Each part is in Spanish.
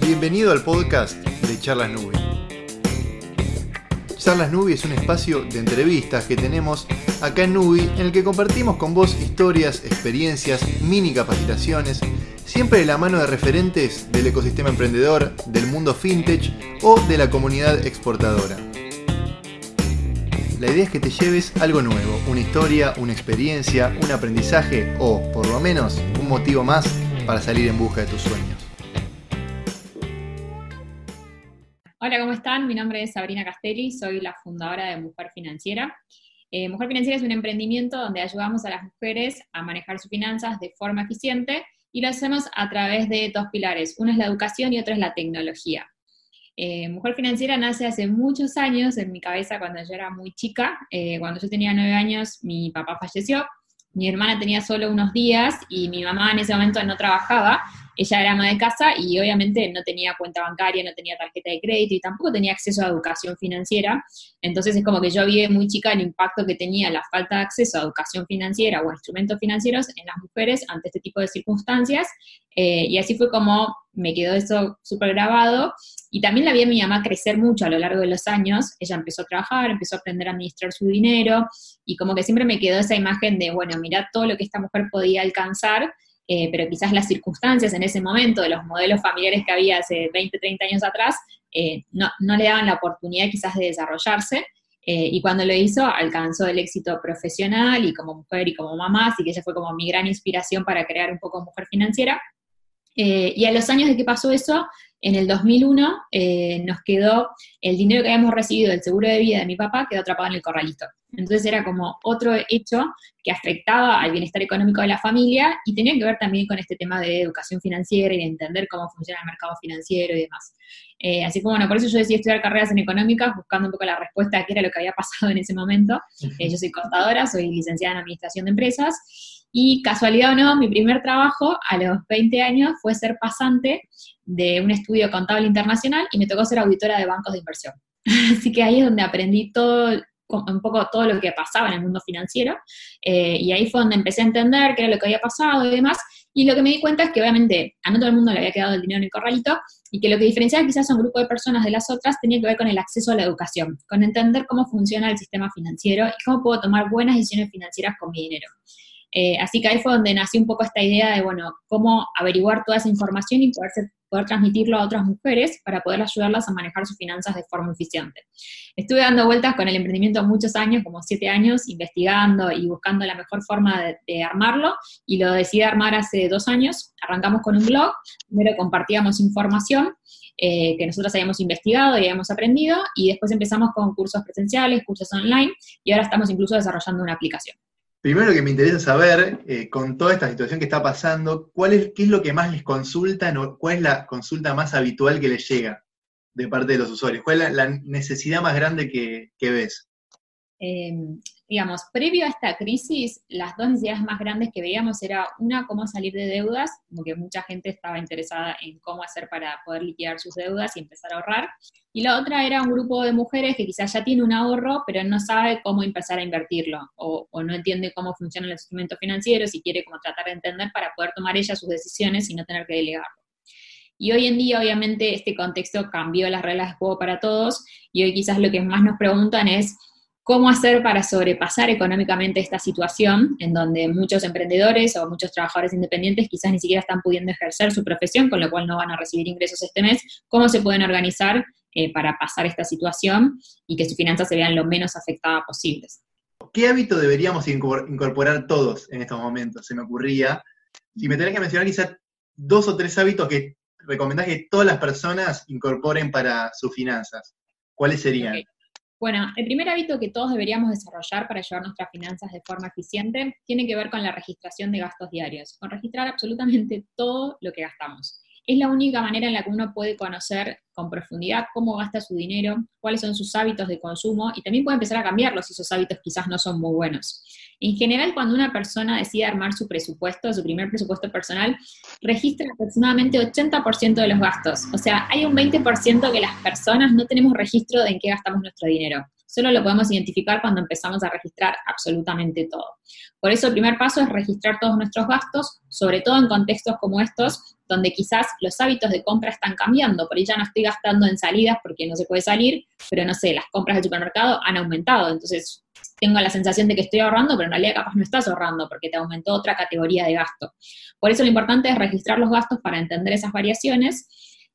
Bienvenido al podcast de Charlas Nubi. Charlas Nubi es un espacio de entrevistas que tenemos acá en Nubi en el que compartimos con vos historias, experiencias, mini capacitaciones, siempre de la mano de referentes del ecosistema emprendedor, del mundo fintech o de la comunidad exportadora. La idea es que te lleves algo nuevo, una historia, una experiencia, un aprendizaje o, por lo menos, un motivo más para salir en busca de tus sueños. Hola, ¿cómo están? Mi nombre es Sabrina Castelli, soy la fundadora de Mujer Financiera. Eh, Mujer Financiera es un emprendimiento donde ayudamos a las mujeres a manejar sus finanzas de forma eficiente y lo hacemos a través de dos pilares. Uno es la educación y otro es la tecnología. Eh, Mujer Financiera nace hace muchos años en mi cabeza cuando yo era muy chica. Eh, cuando yo tenía nueve años, mi papá falleció, mi hermana tenía solo unos días y mi mamá en ese momento no trabajaba. Ella era ama de casa y obviamente no tenía cuenta bancaria, no tenía tarjeta de crédito y tampoco tenía acceso a educación financiera. Entonces es como que yo vi muy chica el impacto que tenía la falta de acceso a educación financiera o a instrumentos financieros en las mujeres ante este tipo de circunstancias. Eh, y así fue como me quedó eso súper grabado. Y también la vi a mi mamá crecer mucho a lo largo de los años. Ella empezó a trabajar, empezó a aprender a administrar su dinero y como que siempre me quedó esa imagen de, bueno, mira todo lo que esta mujer podía alcanzar eh, pero quizás las circunstancias en ese momento de los modelos familiares que había hace 20, 30 años atrás, eh, no, le daban la oportunidad quizás de desarrollarse. Eh, y cuando lo hizo, alcanzó el éxito profesional y como mujer y como mamá, así que ella fue como mi gran inspiración para crear un poco Mujer Financiera. y a los años de que pasó eso, en el 2001 eh, nos quedó el dinero que habíamos recibido del seguro de vida de mi papá, quedó atrapado en el corralito. Entonces era como otro hecho que afectaba al bienestar económico de la familia y tenía que ver también con este tema de educación financiera y de entender cómo funciona el mercado financiero y demás. Eh, así que bueno, por eso yo decidí estudiar carreras en económicas, buscando un poco la respuesta a qué era lo que había pasado en ese momento. Eh, yo soy contadora, soy licenciada en Administración de Empresas y casualidad o no, mi primer trabajo a los 20 años fue ser pasante de un estudio contable internacional y me tocó ser auditora de bancos de inversión. Así que ahí es donde aprendí todo, un poco todo lo que pasaba en el mundo financiero eh, y ahí fue donde empecé a entender qué era lo que había pasado y demás. Y lo que me di cuenta es que obviamente a no todo el mundo le había quedado el dinero en el corralito y que lo que diferenciaba quizás a un grupo de personas de las otras tenía que ver con el acceso a la educación, con entender cómo funciona el sistema financiero y cómo puedo tomar buenas decisiones financieras con mi dinero. Eh, así que ahí fue donde nació un poco esta idea de, bueno, cómo averiguar toda esa información y poder, poder transmitirlo a otras mujeres para poder ayudarlas a manejar sus finanzas de forma eficiente. Estuve dando vueltas con el emprendimiento muchos años, como siete años, investigando y buscando la mejor forma de, armarlo y lo decidí armar hace dos años. Arrancamos con un blog, primero compartíamos información eh, que nosotros habíamos investigado y habíamos aprendido y después empezamos con cursos presenciales, cursos online y ahora estamos incluso desarrollando una aplicación. Primero que me interesa saber, eh, con toda esta situación que está pasando, ¿cuál es, ¿qué es lo que más les consultan o cuál es la consulta más habitual que les llega de parte de los usuarios? ¿Cuál es la, necesidad más grande que, ves? Em, digamos, previo a esta crisis, las dos necesidades más grandes que veíamos era una, cómo salir de deudas, como que mucha gente estaba interesada en cómo hacer para poder liquidar sus deudas y empezar a ahorrar, y la otra era un grupo de mujeres que quizás ya tiene un ahorro, pero no sabe cómo empezar a invertirlo, o, no entiende cómo funcionan los instrumentos financieros y quiere como tratar de entender para poder tomar ella sus decisiones y no tener que delegarlo. Y hoy en día, obviamente, este contexto cambió las reglas de juego para todos, y hoy quizás lo que más nos preguntan es, cómo hacer para sobrepasar económicamente esta situación en donde muchos emprendedores o muchos trabajadores independientes quizás ni siquiera están pudiendo ejercer su profesión, con lo cual no van a recibir ingresos este mes, cómo se pueden organizar eh, para pasar esta situación y que sus finanzas se vean lo menos afectadas posibles. ¿Qué hábito deberíamos incorporar todos en estos momentos? Se me ocurría. Si me tenés que mencionar quizás dos o tres hábitos que recomendás que todas las personas incorporen para sus finanzas, ¿cuáles serían? Bueno, el primer hábito que todos deberíamos desarrollar para llevar nuestras finanzas de forma eficiente tiene que ver con la registración de gastos diarios, con registrar absolutamente todo lo que gastamos. Es la única manera en la que uno puede conocer con profundidad cómo gasta su dinero, cuáles son sus hábitos de consumo y también puede empezar a cambiarlos si esos hábitos quizás no son muy buenos. En general, cuando una persona decide armar su presupuesto, su primer presupuesto personal, registra aproximadamente 80% de los gastos. O sea, hay un 20% que las personas no tenemos registro de en qué gastamos nuestro dinero. Solo lo podemos identificar cuando empezamos a registrar absolutamente todo. Por eso el primer paso es registrar todos nuestros gastos, sobre todo en contextos como estos, donde quizás los hábitos de compra están cambiando. Por ahí ya no estoy gastando en salidas porque no se puede salir, pero no sé, las compras del supermercado han aumentado. Entonces tengo la sensación de que estoy ahorrando, pero en realidad capaz no estás ahorrando porque te aumentó otra categoría de gasto. Por eso lo importante es registrar los gastos para entender esas variaciones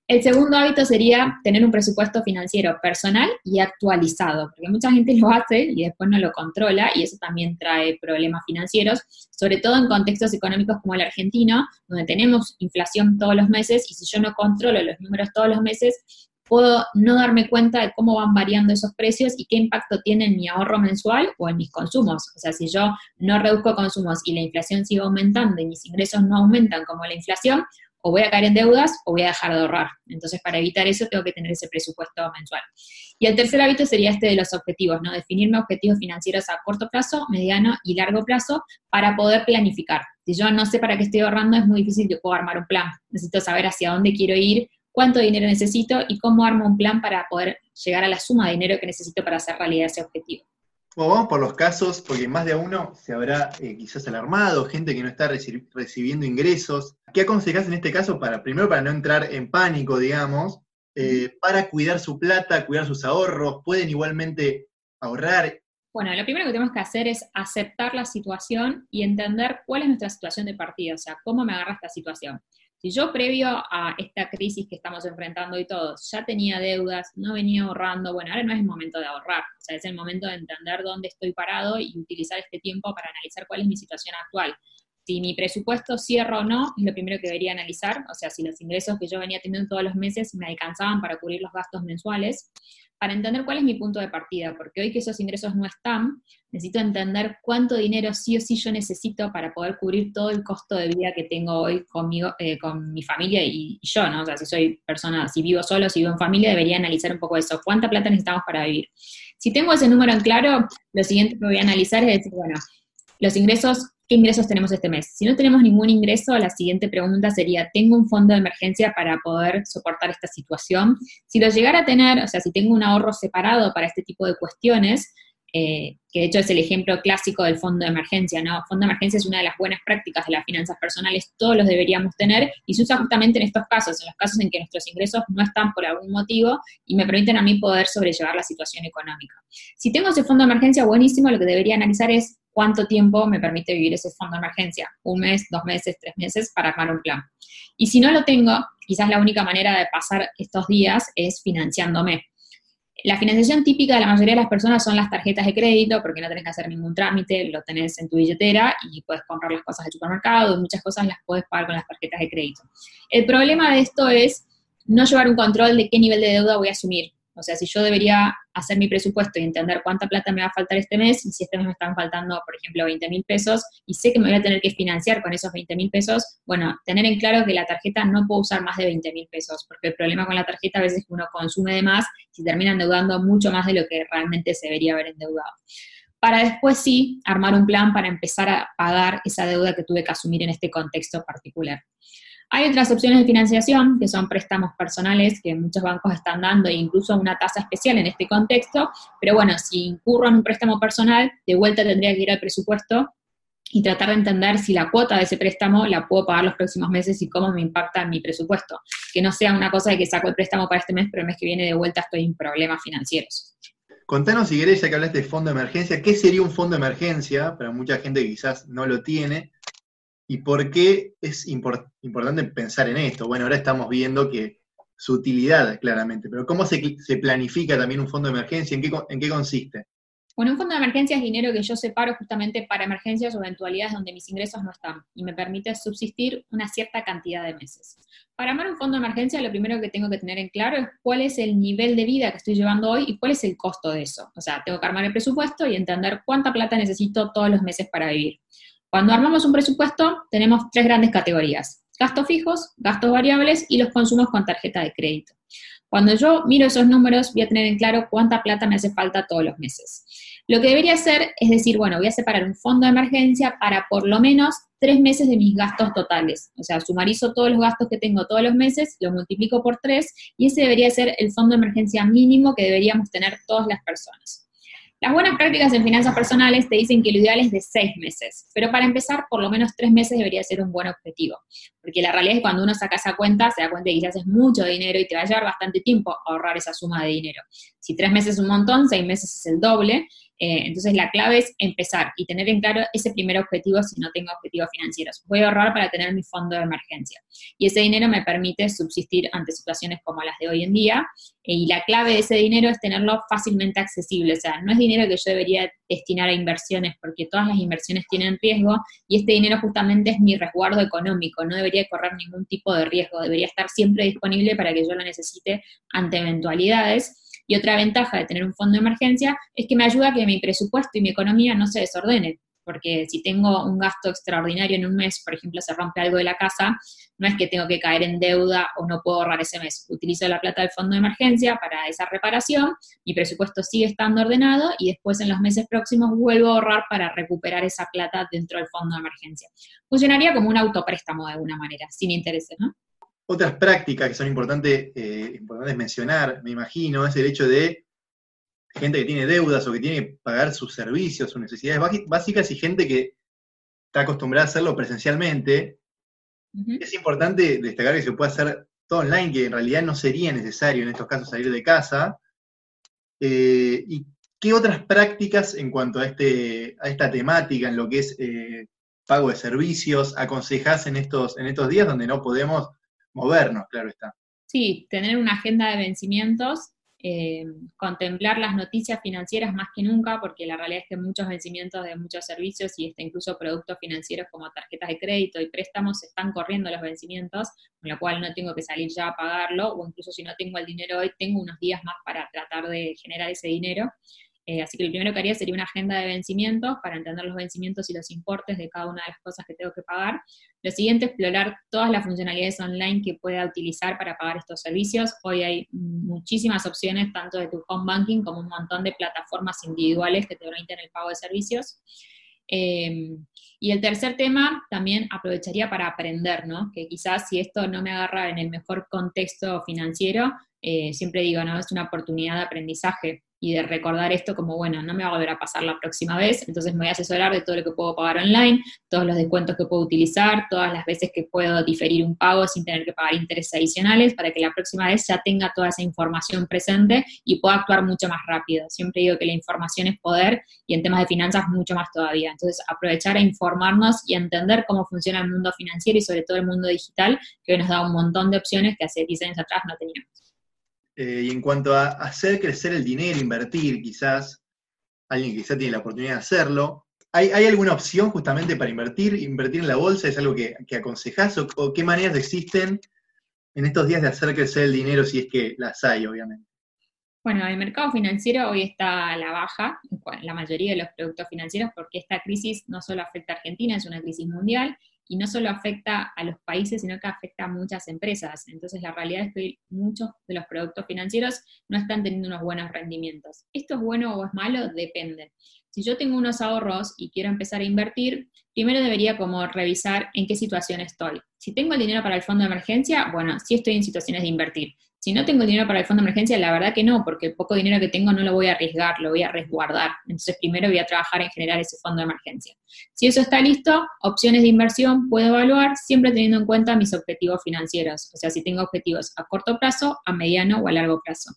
el segundo hábito sería tener un presupuesto financiero personal y actualizado, porque mucha gente lo hace y después no lo controla y eso también trae problemas financieros, sobre todo en contextos económicos como el argentino, donde tenemos inflación todos los meses y si yo no controlo los números todos los meses, puedo no darme cuenta de cómo van variando esos precios y qué impacto tiene en mi ahorro mensual o en mis consumos. O sea, si yo no reduzco consumos y la inflación sigue aumentando y mis ingresos no aumentan como la inflación, o voy a caer en deudas o voy a dejar de ahorrar. Entonces, para evitar eso, tengo que tener ese presupuesto mensual. Y el tercer hábito sería este de los objetivos, ¿no? Definirme objetivos financieros a corto plazo, mediano y largo plazo para poder planificar. Si yo no sé para qué estoy ahorrando, es muy difícil que pueda armar un plan. Necesito saber hacia dónde quiero ir, cuánto dinero necesito y cómo armo un plan para poder llegar a la suma de dinero que necesito para hacer realidad ese objetivo. Bueno, vamos por los casos, porque más de uno se habrá eh, quizás alarmado, gente que no está recibiendo ingresos. ¿Qué aconsejas en este caso para, primero, para no entrar en pánico, digamos, eh, para cuidar su plata, cuidar sus ahorros? ¿Pueden igualmente ahorrar? Bueno, lo primero que tenemos que hacer es aceptar la situación y entender cuál es nuestra situación de partida, o sea, cómo me agarra esta situación. Si yo previo a esta crisis que estamos enfrentando hoy todos, ya tenía deudas, no venía ahorrando, bueno, ahora no es el momento de ahorrar, o sea, es el momento de entender dónde estoy parado y utilizar este tiempo para analizar cuál es mi situación actual. Si mi presupuesto cierra o no, es lo primero que debería analizar, o sea, si los ingresos que yo venía teniendo todos los meses me alcanzaban para cubrir los gastos mensuales para entender cuál es mi punto de partida, porque hoy que esos ingresos no están, necesito entender cuánto dinero sí o sí yo necesito para poder cubrir todo el costo de vida que tengo hoy conmigo, eh, con mi familia y, yo, ¿no? O sea, si soy persona, si vivo solo, si vivo en familia, debería analizar un poco eso, cuánta plata necesitamos para vivir. Si tengo ese número en claro, lo siguiente que voy a analizar es decir, bueno, los ingresos ¿qué ingresos tenemos este mes? Si no tenemos ningún ingreso, la siguiente pregunta sería, ¿tengo un fondo de emergencia para poder soportar esta situación? Si lo llegara a tener, o sea, si tengo un ahorro separado para este tipo de cuestiones, eh, que de hecho es el ejemplo clásico del fondo de emergencia, ¿no? Fondo de emergencia es una de las buenas prácticas de las finanzas personales, todos los deberíamos tener y se usa justamente en estos casos, en los casos en que nuestros ingresos no están por algún motivo y me permiten a mí poder sobrellevar la situación económica. Si tengo ese fondo de emergencia, buenísimo, lo que debería analizar es cuánto tiempo me permite vivir ese fondo de emergencia, un mes, dos meses, tres meses, para armar un plan. Y si no lo tengo, quizás la única manera de pasar estos días es financiándome. La financiación típica de la mayoría de las personas son las tarjetas de crédito, porque no tenés que hacer ningún trámite, lo tenés en tu billetera y puedes comprar las cosas del supermercado, muchas cosas las puedes pagar con las tarjetas de crédito. El problema de esto es no llevar un control de qué nivel de deuda voy a asumir. O sea, si yo debería hacer mi presupuesto y entender cuánta plata me va a faltar este mes, y si este mes me están faltando, por ejemplo, 20 mil pesos, y sé que me voy a tener que financiar con esos 20 mil pesos, bueno, tener en claro que la tarjeta no puedo usar más de 20 mil pesos, porque el problema con la tarjeta a veces es que uno consume de más y termina endeudando mucho más de lo que realmente se debería haber endeudado. Para después sí armar un plan para empezar a pagar esa deuda que tuve que asumir en este contexto particular. Hay otras opciones de financiación, que son préstamos personales que muchos bancos están dando e incluso una tasa especial en este contexto, pero bueno, si incurro en un préstamo personal, de vuelta tendría que ir al presupuesto y tratar de entender si la cuota de ese préstamo la puedo pagar los próximos meses y cómo me impacta mi presupuesto. Que no sea una cosa de que saco el préstamo para este mes, pero el mes que viene de vuelta estoy en problemas financieros. Contanos, si querés, ya que hablaste de fondo de emergencia, ¿qué sería un fondo de emergencia? Para mucha gente que quizás no lo tiene. ¿Y por qué es importante pensar en esto? Bueno, ahora estamos viendo que su utilidad, claramente, pero ¿cómo se, planifica también un fondo de emergencia? ¿En qué, ¿En qué consiste? Bueno, un fondo de emergencia es dinero que yo separo justamente para emergencias o eventualidades donde mis ingresos no están y me permite subsistir una cierta cantidad de meses. Para armar un fondo de emergencia, lo primero que tengo que tener en claro es cuál es el nivel de vida que estoy llevando hoy y cuál es el costo de eso. O sea, tengo que armar el presupuesto y entender cuánta plata necesito todos los meses para vivir. Cuando armamos un presupuesto, tenemos tres grandes categorías. Gastos fijos, gastos variables y los consumos con tarjeta de crédito. Cuando yo miro esos números, voy a tener en claro cuánta plata me hace falta todos los meses. Lo que debería hacer es decir, bueno, voy a separar un fondo de emergencia para por lo menos tres meses de mis gastos totales. O sea, sumarizo todos los gastos que tengo todos los meses, lo multiplico por tres y ese debería ser el fondo de emergencia mínimo que deberíamos tener todas las personas. Las buenas prácticas en finanzas personales te dicen que lo ideal es de seis meses, pero para empezar, por lo menos tres meses debería ser un buen objetivo, porque la realidad es que cuando uno saca esa cuenta, se da cuenta que quizás es mucho dinero y te va a llevar bastante tiempo ahorrar esa suma de dinero. Si tres meses es un montón, seis meses es el doble, eh, entonces la clave es empezar y tener en claro ese primer objetivo si no tengo objetivos financieros. Voy a ahorrar para tener mi fondo de emergencia. Y ese dinero me permite subsistir ante situaciones como las de hoy en día. Eh, y la clave de ese dinero es tenerlo fácilmente accesible. O sea, no es dinero que yo debería destinar a inversiones porque todas las inversiones tienen riesgo y este dinero justamente es mi resguardo económico. No debería correr ningún tipo de riesgo. Debería estar siempre disponible para que yo lo necesite ante eventualidades y otra ventaja de tener un fondo de emergencia es que me ayuda a que mi presupuesto y mi economía no se desordenen, porque si tengo un gasto extraordinario en un mes, por ejemplo, se rompe algo de la casa, no es que tengo que caer en deuda o no puedo ahorrar ese mes. Utilizo la plata del fondo de emergencia para esa reparación, mi presupuesto sigue estando ordenado y después en los meses próximos vuelvo a ahorrar para recuperar esa plata dentro del fondo de emergencia. Funcionaría como un autopréstamo de alguna manera, sin intereses, ¿no? Otras prácticas que son importantes, eh, importantes mencionar, me imagino, es el hecho de gente que tiene deudas o que tiene que pagar sus servicios, sus necesidades básicas y gente que está acostumbrada a hacerlo presencialmente. Es importante destacar que se puede hacer todo online, que en realidad no sería necesario en estos casos salir de casa. Eh, ¿Y qué otras prácticas en cuanto a, este, a esta temática, en lo que es eh, pago de servicios, aconsejas en estos, en estos días donde no podemos movernos, claro está. Sí, tener una agenda de vencimientos, eh, contemplar las noticias financieras más que nunca, porque la realidad es que muchos vencimientos de muchos servicios y este, incluso productos financieros como tarjetas de crédito y préstamos están corriendo los vencimientos, con lo cual no tengo que salir ya a pagarlo, o incluso si no tengo el dinero hoy, tengo unos días más para tratar de generar ese dinero. Eh, así que lo primero que haría sería una agenda de vencimientos para entender los vencimientos y los importes de cada una de las cosas que tengo que pagar. Lo siguiente, explorar todas las funcionalidades online que pueda utilizar para pagar estos servicios. Hoy hay muchísimas opciones, tanto de tu home banking como un montón de plataformas individuales que te permiten el pago de servicios. Em, y el tercer tema también aprovecharía para aprender, ¿no? Que quizás si esto no me agarra en el mejor contexto financiero, eh, siempre digo, ¿no? Es una oportunidad de aprendizaje y de recordar esto como, bueno, no me va a volver a pasar la próxima vez, entonces me voy a asesorar de todo lo que puedo pagar online, todos los descuentos que puedo utilizar, todas las veces que puedo diferir un pago sin tener que pagar intereses adicionales, para que la próxima vez ya tenga toda esa información presente y pueda actuar mucho más rápido. Siempre digo que la información es poder y en temas de finanzas mucho más todavía. Entonces, aprovechar a informarnos y entender cómo funciona el mundo financiero y sobre todo el mundo digital, que hoy nos da un montón de opciones que hace 10 años atrás no teníamos. Eh, y en cuanto a hacer crecer el dinero, invertir, quizás, alguien quizás tiene la oportunidad de hacerlo, ¿hay, alguna opción justamente para invertir? ¿Invertir en la bolsa es algo que, que aconsejas o, qué maneras existen en estos días de hacer crecer el dinero si es que las hay, obviamente? Bueno, el mercado financiero hoy está a la baja, la mayoría de los productos financieros, porque esta crisis no solo afecta a Argentina, es una crisis mundial, y no solo afecta a los países, sino que afecta a muchas empresas. Entonces la realidad es que muchos de los productos financieros no están teniendo unos buenos rendimientos. ¿Esto es bueno o es malo? Depende. Si yo tengo unos ahorros y quiero empezar a invertir, primero debería como revisar en qué situación estoy. Si tengo el dinero para el fondo de emergencia, bueno, sí estoy en situaciones de invertir. Si no tengo dinero para el fondo de emergencia, la verdad que no, porque el poco dinero que tengo no lo voy a arriesgar, lo voy a resguardar. Entonces, primero voy a trabajar en generar ese fondo de emergencia. Si eso está listo, opciones de inversión puedo evaluar siempre teniendo en cuenta mis objetivos financieros. O sea, si tengo objetivos a corto plazo, a mediano o a largo plazo.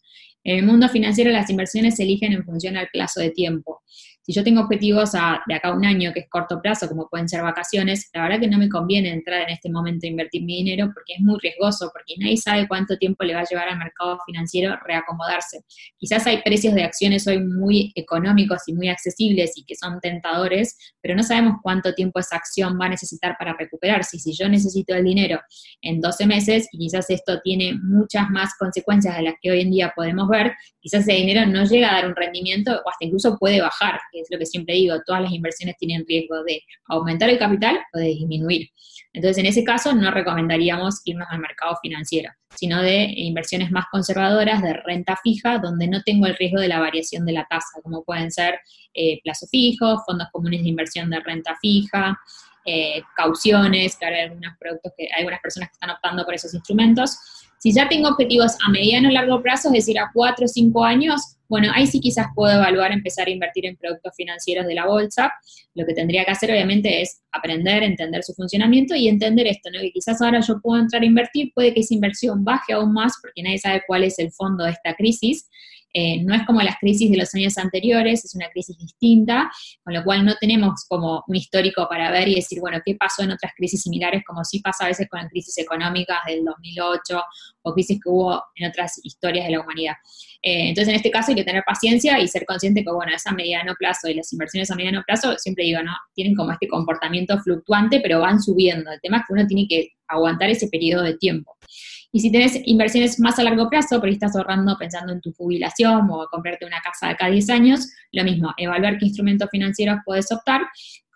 En el mundo financiero las inversiones se eligen en función al plazo de tiempo. Si yo tengo objetivos de acá a un año, que es corto plazo, como pueden ser vacaciones, la verdad que no me conviene entrar en este momento a invertir mi dinero porque es muy riesgoso, porque nadie sabe cuánto tiempo le va a llevar al mercado financiero reacomodarse. Quizás hay precios de acciones hoy muy económicos y muy accesibles y que son tentadores, pero no sabemos cuánto tiempo esa acción va a necesitar para recuperarse. Si yo necesito el dinero en 12 meses, y quizás esto tiene muchas más consecuencias de las que hoy en día podemos ver, quizás ese dinero no llega a dar un rendimiento o hasta incluso puede bajar que es lo que siempre digo, todas las inversiones tienen riesgo de aumentar el capital o de disminuir. Entonces, en ese caso, no recomendaríamos irnos al mercado financiero, sino de inversiones más conservadoras, de renta fija, donde no tengo el riesgo de la variación de la tasa, como pueden ser eh, plazo fijo, fondos comunes de inversión de renta fija, eh, cauciones, claro, hay algunos productos que hay algunas personas que están optando por esos instrumentos. Si ya tengo objetivos a mediano o largo plazo, es decir, a cuatro o cinco años, bueno, ahí sí quizás puedo evaluar empezar a invertir en productos financieros de la bolsa. Lo que tendría que hacer, obviamente, es aprender, entender su funcionamiento y entender esto, ¿no? Que quizás ahora yo puedo entrar a invertir, puede que esa inversión baje aún más porque nadie sabe cuál es el fondo de esta crisis eh, no es como las crisis de los años anteriores, es una crisis distinta, con lo cual no tenemos como un histórico para ver y decir, bueno, ¿qué pasó en otras crisis similares? Como sí pasa a veces con las crisis económicas del 2008 o crisis que hubo en otras historias de la humanidad. Eh, entonces, en este caso hay que tener paciencia y ser consciente que, bueno, es a mediano plazo y las inversiones a mediano plazo, siempre digo, ¿no? Tienen como este comportamiento fluctuante, pero van subiendo. El tema es que uno tiene que aguantar ese periodo de tiempo. Y si tienes inversiones más a largo plazo, ahí estás ahorrando pensando en tu jubilación o comprarte una casa de cada 10 años, lo mismo, evaluar qué instrumentos financieros puedes optar,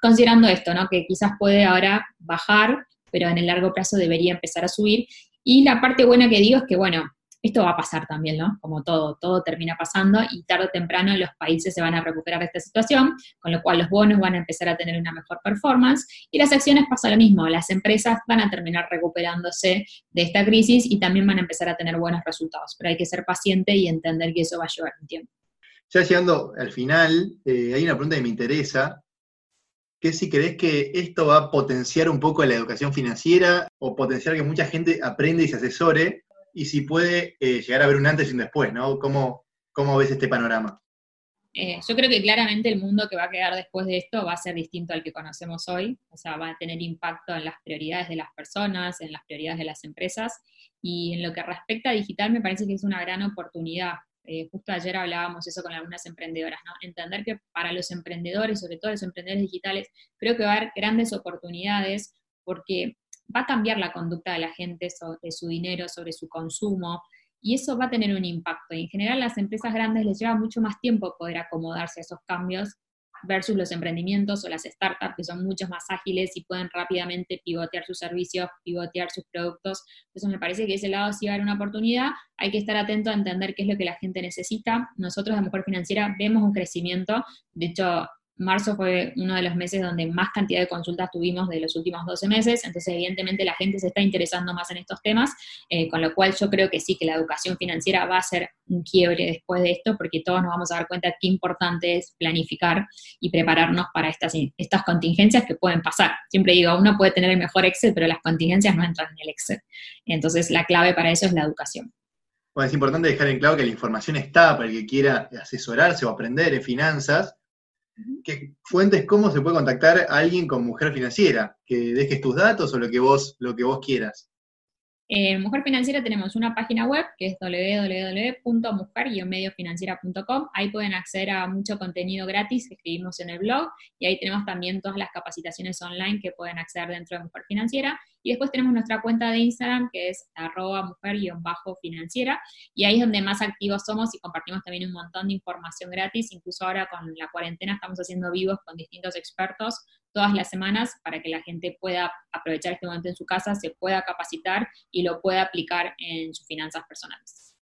considerando esto, ¿no? Que quizás puede ahora bajar, pero en el largo plazo debería empezar a subir. Y la parte buena que digo es que, bueno, esto va a pasar también, ¿no? Como todo, todo termina pasando y tarde o temprano los países se van a recuperar de esta situación, con lo cual los bonos van a empezar a tener una mejor performance y las acciones pasa lo mismo, las empresas van a terminar recuperándose de esta crisis y también van a empezar a tener buenos resultados, pero hay que ser paciente y entender que eso va a llevar un tiempo. Ya llegando al final, eh, hay una pregunta que me interesa, que si crees que esto va a potenciar un poco la educación financiera o potenciar que mucha gente aprenda y se asesore y si puede eh, llegar a haber un antes y un después, ¿no? ¿Cómo, cómo ves este panorama? Eh, yo creo que claramente el mundo que va a quedar después de esto va a ser distinto al que conocemos hoy, o sea, va a tener impacto en las prioridades de las personas, en las prioridades de las empresas, y en lo que respecta a digital me parece que es una gran oportunidad. Eh, justo ayer hablábamos eso con algunas emprendedoras, ¿no? Entender que para los emprendedores, sobre todo los emprendedores digitales, creo que va a haber grandes oportunidades porque va a cambiar la conducta de la gente sobre su dinero, sobre su consumo, y eso va a tener un impacto. En general las empresas grandes les lleva mucho más tiempo poder acomodarse a esos cambios versus los emprendimientos o las startups que son mucho más ágiles y pueden rápidamente pivotear sus servicios, pivotear sus productos. Entonces me parece que ese lado sí va a haber una oportunidad. Hay que estar atento a entender qué es lo que la gente necesita. Nosotros de Mujer Financiera vemos un crecimiento. De hecho, marzo fue uno de los meses donde más cantidad de consultas tuvimos de los últimos 12 meses, entonces evidentemente la gente se está interesando más en estos temas, eh, con lo cual yo creo que sí, que la educación financiera va a ser un quiebre después de esto, porque todos nos vamos a dar cuenta qué importante es planificar y prepararnos para estas, estas contingencias que pueden pasar. Siempre digo, uno puede tener el mejor Excel, pero las contingencias no entran en el Excel. Entonces la clave para eso es la educación. Bueno, es importante dejar en claro que la información está para el que quiera asesorarse o aprender en finanzas, que fuentes cómo se puede contactar a alguien con Mujer Financiera, que dejes tus datos o lo que vos, lo que vos quieras. En Mujer Financiera tenemos una página web que es www.mujer-mediofinanciera.com. Ahí pueden acceder a mucho contenido gratis que escribimos en el blog y ahí tenemos también todas las capacitaciones online que pueden acceder dentro de Mujer Financiera. Y después tenemos nuestra cuenta de Instagram que es arroba mujer-financiera y ahí es donde más activos somos y compartimos también un montón de información gratis. Incluso ahora con la cuarentena estamos haciendo vivos con distintos expertos todas las semanas para que la gente pueda aprovechar este momento en su casa, se pueda capacitar y lo pueda aplicar en sus finanzas personales.